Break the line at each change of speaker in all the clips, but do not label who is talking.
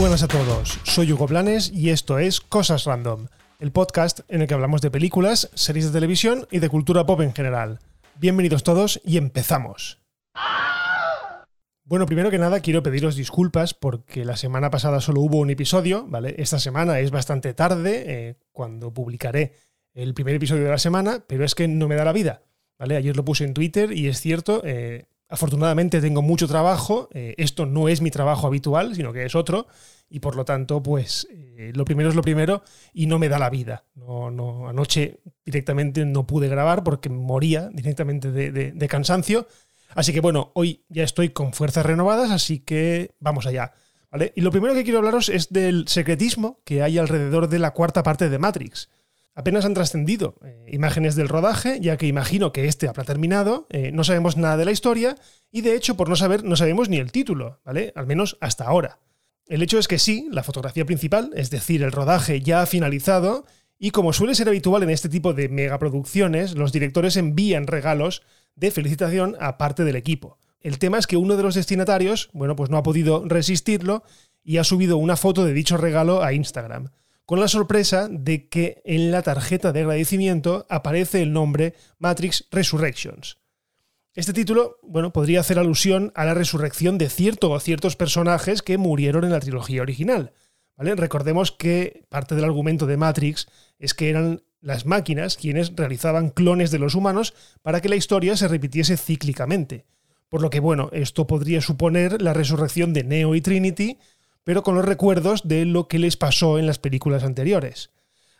buenas a todos, soy Hugo Blanes y esto es Cosas Random, el podcast en el que hablamos de películas, series de televisión y de cultura pop en general. Bienvenidos todos y empezamos. Bueno, primero que nada quiero pediros disculpas porque la semana pasada solo hubo un episodio, ¿vale? Esta semana es bastante tarde eh, cuando publicaré el primer episodio de la semana, pero es que no me da la vida, ¿vale? Ayer lo puse en Twitter y es cierto, eh, afortunadamente tengo mucho trabajo, eh, esto no es mi trabajo habitual, sino que es otro, y por lo tanto, pues lo primero es lo primero y no me da la vida. No, no, anoche directamente no pude grabar porque moría directamente de cansancio Así que bueno, hoy ya estoy con fuerzas renovadas, así que vamos allá. ¿vale? Y lo primero que quiero hablaros es del secretismo que hay alrededor de la cuarta parte de Matrix. Apenas han trascendido eh, imágenes del rodaje, ya que imagino que este habrá terminado, eh, no sabemos nada de la historia y de hecho por no saber no sabemos ni el título, ¿vale? Al menos hasta ahora. El hecho es que sí, la fotografía principal, es decir, el rodaje ya ha finalizado y como suele ser habitual en este tipo de megaproducciones, los directores envían regalos de felicitación a parte del equipo. El tema es que uno de los destinatarios, bueno, pues no ha podido resistirlo y ha subido una foto de dicho regalo a Instagram, con la sorpresa de que en la tarjeta de agradecimiento aparece el nombre Matrix Resurrections. Este título, bueno, podría hacer alusión a la resurrección de cierto o ciertos personajes que murieron en la trilogía original. ¿vale? Recordemos que parte del argumento de Matrix es que eran las máquinas quienes realizaban clones de los humanos para que la historia se repitiese cíclicamente. Por lo que, bueno, esto podría suponer la resurrección de Neo y Trinity, pero con los recuerdos de lo que les pasó en las películas anteriores.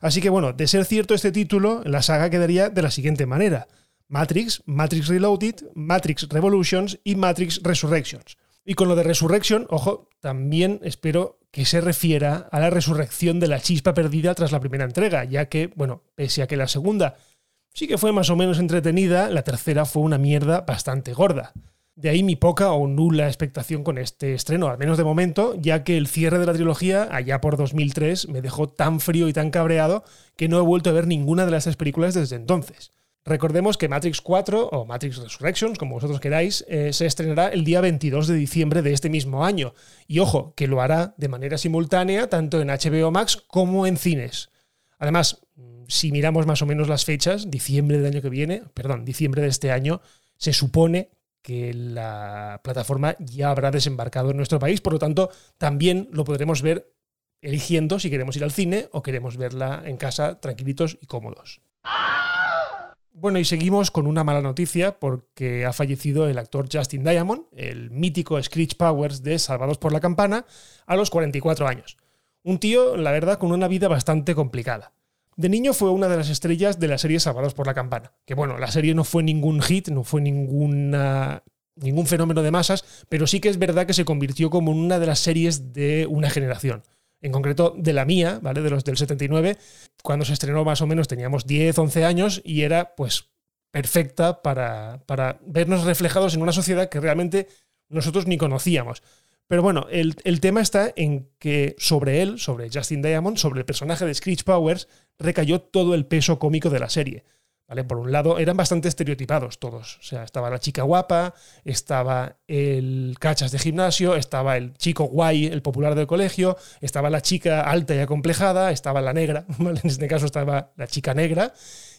Así que, bueno, de ser cierto este título, la saga quedaría de la siguiente manera. Matrix, Matrix Reloaded, Matrix Revolutions y Matrix Resurrections. Y con lo de Resurrection, ojo, también espero que se refiera a la resurrección de la chispa perdida tras la primera entrega, ya que, bueno, pese a que la segunda sí que fue más o menos entretenida, la tercera fue una mierda bastante gorda. De ahí mi poca o nula expectación con este estreno, al menos de momento, ya que el cierre de la trilogía, allá por 2003, me dejó tan frío y tan cabreado que no he vuelto a ver ninguna de las tres películas desde entonces. Recordemos que Matrix 4 o Matrix Resurrections, como vosotros queráis, eh, se estrenará el día 22 de diciembre de este mismo año. Y ojo, que lo hará de manera simultánea tanto en HBO Max como en cines. Además, si miramos más o menos las fechas, diciembre del año que viene, perdón, diciembre de este año, se supone que la plataforma ya habrá desembarcado en nuestro país, por lo tanto, también lo podremos ver eligiendo si queremos ir al cine o queremos verla en casa tranquilitos y cómodos. Bueno, y seguimos con una mala noticia porque ha fallecido el actor Justin Diamond, el mítico Screech Powers de Salvados por la Campana, a los 44 años. Un tío, la verdad, con una vida bastante complicada. De niño fue una de las estrellas de la serie Salvados por la Campana, que bueno, la serie no fue ningún hit, no fue ninguna, ningún fenómeno de masas, pero sí que es verdad que se convirtió como en una de las series de una generación en concreto de la mía, ¿vale? De los del 79, cuando se estrenó más o menos teníamos 10, 11 años y era pues perfecta para, para vernos reflejados en una sociedad que realmente nosotros ni conocíamos. Pero bueno, el, el, tema está en que sobre él, sobre Justin Diamond, sobre el personaje de Screech Powers, recayó todo el peso cómico de la serie. Por un lado, eran bastante estereotipados todos. O sea, estaba la chica guapa, estaba el cachas de gimnasio, estaba el chico guay, el popular del colegio, estaba la chica alta y acomplejada, estaba la negra, en este caso estaba la chica negra,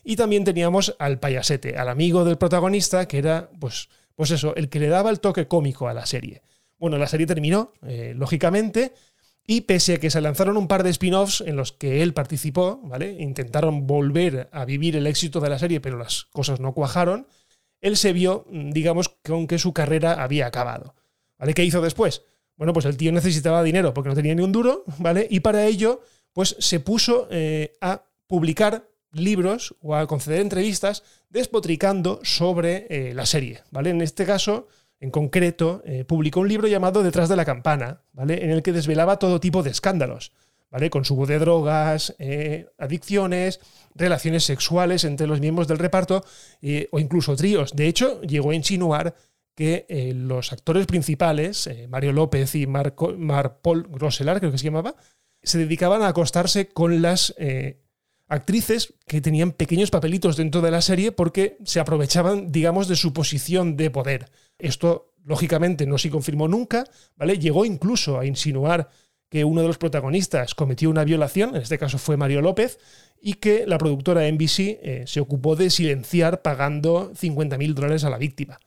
y también teníamos al payasete, al amigo del protagonista, que era, pues, pues eso, el que le daba el toque cómico a la serie. Bueno, la serie terminó, eh, lógicamente, y pese a que se lanzaron un par de spin-offs en los que él participó, ¿vale? Intentaron volver a vivir el éxito de la serie, pero las cosas no cuajaron, él se vio, digamos, con que su carrera había acabado. ¿Qué hizo después? Bueno, pues el tío necesitaba dinero porque no tenía ni un duro, ¿vale? Y para ello, pues se puso eh, a publicar libros o a conceder entrevistas despotricando sobre eh, la serie, ¿vale? En este caso, en concreto, eh, publicó un libro llamado Detrás de la campana, ¿vale? En el que desvelaba todo tipo de escándalos, ¿vale? Consumo de drogas, eh, adicciones, relaciones sexuales entre los miembros del reparto eh, o incluso tríos. De hecho, llegó a insinuar que los actores principales, Mario López y Marco, Paul Grosselar, creo que se llamaba, se dedicaban a acostarse con las actrices que tenían pequeños papelitos dentro de la serie porque se aprovechaban, digamos, de su posición de poder. Esto, lógicamente, no se confirmó nunca, ¿vale? Llegó incluso a insinuar que uno de los protagonistas cometió una violación, en este caso fue Mario López, y que la productora NBC eh, se ocupó de silenciar pagando 50.000 dólares a la víctima.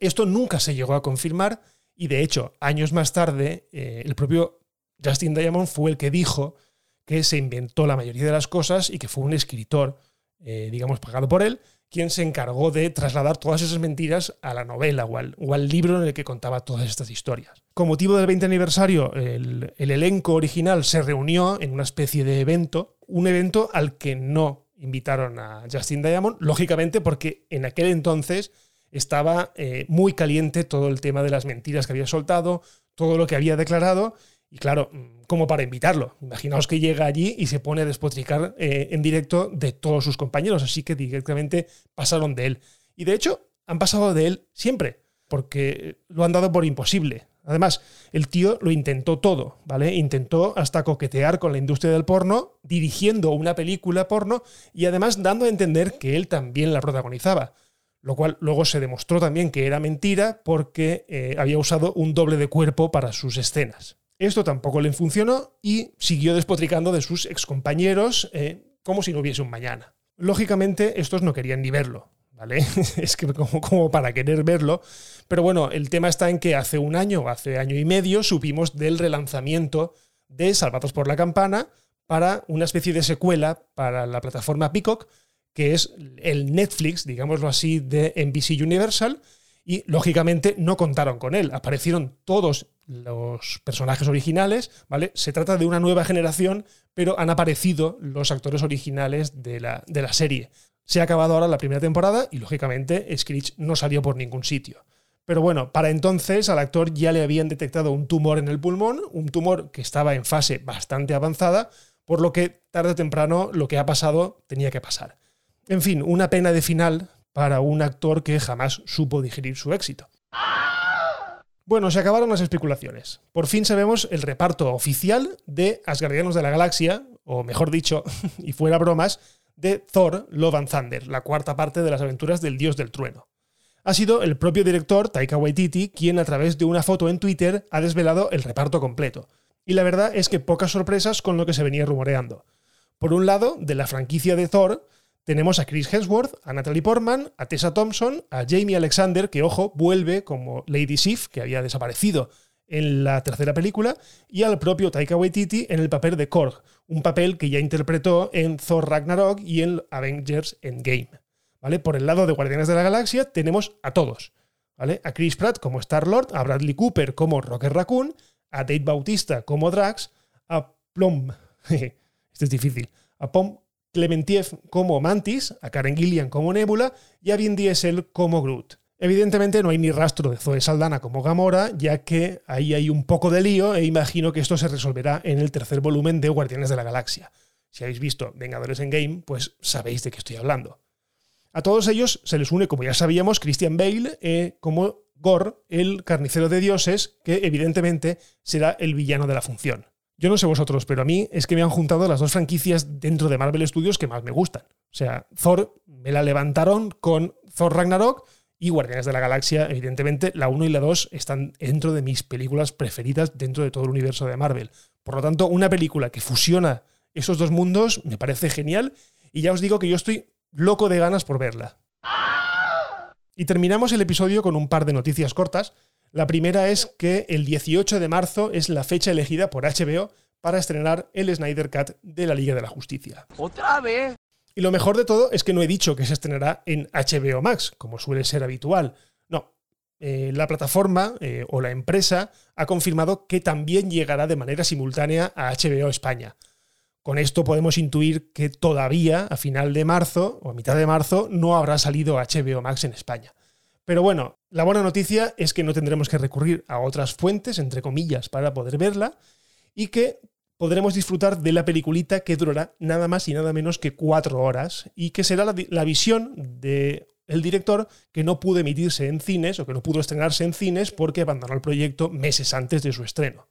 Esto nunca se llegó a confirmar y de hecho, años más tarde, eh, el propio Justin Diamond fue el que dijo que se inventó la mayoría de las cosas y que fue un escritor, eh, digamos, pagado por él, quien se encargó de trasladar todas esas mentiras a la novela o al, libro en el que contaba todas estas historias. Con motivo del 20 aniversario, el, el elenco original se reunió en una especie de evento, un evento al que no invitaron a Justin Diamond, lógicamente porque en aquel entonces estaba eh, muy caliente todo el tema de las mentiras que había soltado, todo lo que había declarado, y claro, como para invitarlo. Imaginaos que llega allí y se pone a despotricar eh, en directo de todos sus compañeros, así que directamente pasaron de él. Y de hecho, han pasado de él siempre, porque lo han dado por imposible. Además, el tío lo intentó todo, ¿vale? Intentó hasta coquetear con la industria del porno, dirigiendo una película porno y además dando a entender que él también la protagonizaba lo cual luego se demostró también que era mentira porque eh, había usado un doble de cuerpo para sus escenas. Esto tampoco le funcionó y siguió despotricando de sus excompañeros eh, como si no hubiese un mañana. Lógicamente, estos no querían ni verlo, ¿vale? es que como, como, para querer verlo. Pero bueno, el tema está en que hace un año, hace año y medio, supimos del relanzamiento de Salvados por la Campana para una especie de secuela para la plataforma Peacock que es el Netflix, digámoslo así, de NBC Universal, y lógicamente no contaron con él. Aparecieron todos los personajes originales, ¿vale? Se trata de una nueva generación, pero han aparecido los actores originales de la, de la serie. Se ha acabado ahora la primera temporada y lógicamente Screech no salió por ningún sitio. Pero bueno, para entonces al actor ya le habían detectado un tumor en el pulmón, un tumor que estaba en fase bastante avanzada, por lo que tarde o temprano lo que ha pasado tenía que pasar. En fin, una pena de final para un actor que jamás supo digerir su éxito. Bueno, se acabaron las especulaciones. Por fin sabemos el reparto oficial de Asgardianos de la Galaxia, o mejor dicho, y fuera bromas, de Thor Love and Thunder, la cuarta parte de las aventuras del dios del trueno. Ha sido el propio director, Taika Waititi, quien a través de una foto en Twitter ha desvelado el reparto completo. Y la verdad es que pocas sorpresas con lo que se venía rumoreando. Por un lado, de la franquicia de Thor, tenemos a Chris Hemsworth, a Natalie Portman, a Tessa Thompson, a Jamie Alexander, que ojo, vuelve como Lady Sif, que había desaparecido en la tercera película, y al propio Taika Waititi en el papel de Korg, un papel que ya interpretó en Thor Ragnarok y en Avengers Endgame. ¿Vale? Por el lado de Guardianes de la Galaxia tenemos a todos. ¿vale? A Chris Pratt como Star-Lord, a Bradley Cooper como Rocket Raccoon, a Dave Bautista como Drax, a Plum, este es difícil, a Pom Clementiev como Mantis, a Karen Gillian como Nebula y a Vin Diesel como Groot. Evidentemente no hay ni rastro de Zoe Saldana como Gamora, ya que ahí hay un poco de lío e imagino que esto se resolverá en el tercer volumen de Guardianes de la Galaxia. Si habéis visto Vengadores en Game, pues sabéis de qué estoy hablando. A todos ellos se les une, como ya sabíamos, Christian Bale eh, como Gor, el carnicero de dioses, que evidentemente será el villano de la función. Yo no sé vosotros, pero a mí es que me han juntado las dos franquicias dentro de Marvel Studios que más me gustan. O sea, Thor me la levantaron con Thor Ragnarok y Guardianes de la Galaxia, evidentemente, la 1 y la 2 están dentro de mis películas preferidas dentro de todo el universo de Marvel. Por lo tanto, una película que fusiona esos dos mundos me parece genial y ya os digo que yo estoy loco de ganas por verla. Y terminamos el episodio con un par de noticias cortas la primera es que el 18 de marzo es la fecha elegida por HBO para estrenar el Snyder Cut de la Liga de la Justicia.
¿Otra vez?
Y lo mejor de todo es que no he dicho que se estrenará en HBO Max, como suele ser habitual. No, eh, la plataforma eh, o la empresa ha confirmado que también llegará de manera simultánea a HBO España. Con esto podemos intuir que todavía a final de marzo o a mitad de marzo no habrá salido HBO Max en España. Pero bueno, la buena noticia es que no tendremos que recurrir a otras fuentes, entre comillas, para poder verla y que podremos disfrutar de la peliculita que durará nada más y nada menos que cuatro horas y que será la, visión del el director que no pudo emitirse en cines o que no pudo estrenarse en cines porque abandonó el proyecto meses antes de su estreno.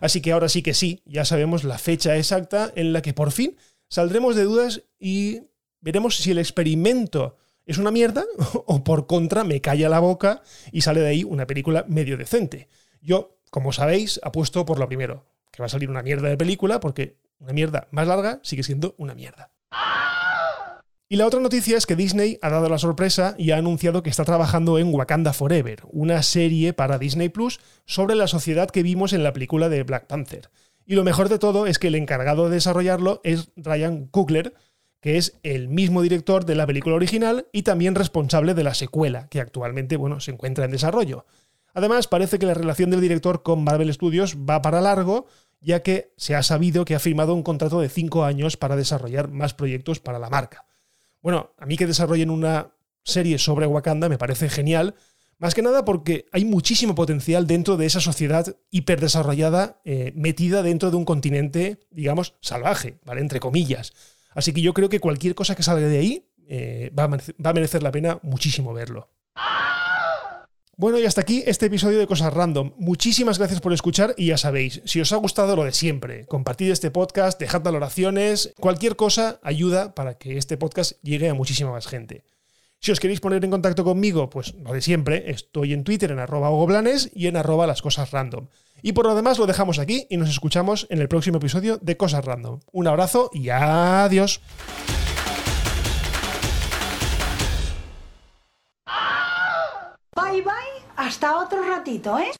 Así que ahora sí que sí, ya sabemos la fecha exacta en la que por fin saldremos de dudas y veremos si el experimento es una mierda o por contra me calla la boca y sale de ahí una película medio decente. Yo, como sabéis, apuesto por lo primero, que va a salir una mierda de película, porque una mierda más larga sigue siendo una mierda. Y la otra noticia es que Disney ha dado la sorpresa y ha anunciado que está trabajando en Wakanda Forever, una serie para Disney Plus sobre la sociedad que vimos en la película de Black Panther. Y lo mejor de todo es que el encargado de desarrollarlo es Ryan Coogler, que es el mismo director de la película original y también responsable de la secuela, que actualmente bueno, se encuentra en desarrollo. Además, parece que la relación del director con Marvel Studios va para largo, ya que se ha sabido que ha firmado un contrato de 5 años para desarrollar más proyectos para la marca. Bueno, a mí que desarrollen una serie sobre Wakanda me parece genial, más que nada porque hay muchísimo potencial dentro de esa sociedad hiperdesarrollada eh, metida dentro de un continente, digamos, salvaje, ¿vale? Entre comillas. Así que yo creo que cualquier cosa que salga de ahí eh, va, a merecer la pena muchísimo verlo. Bueno, y hasta aquí este episodio de Cosas Random. Muchísimas gracias por escuchar y ya sabéis, si os ha gustado lo de siempre, compartid este podcast, dejad valoraciones, cualquier cosa ayuda para que este podcast llegue a muchísima más gente. Si os queréis poner en contacto conmigo, pues lo de siempre, estoy en Twitter en arroba ogoblanes y en arroba las cosas random. Y por lo demás lo dejamos aquí y nos escuchamos en el próximo episodio de Cosas Random. Un abrazo y adiós.
Bye bye, hasta otro ratito, ¿eh?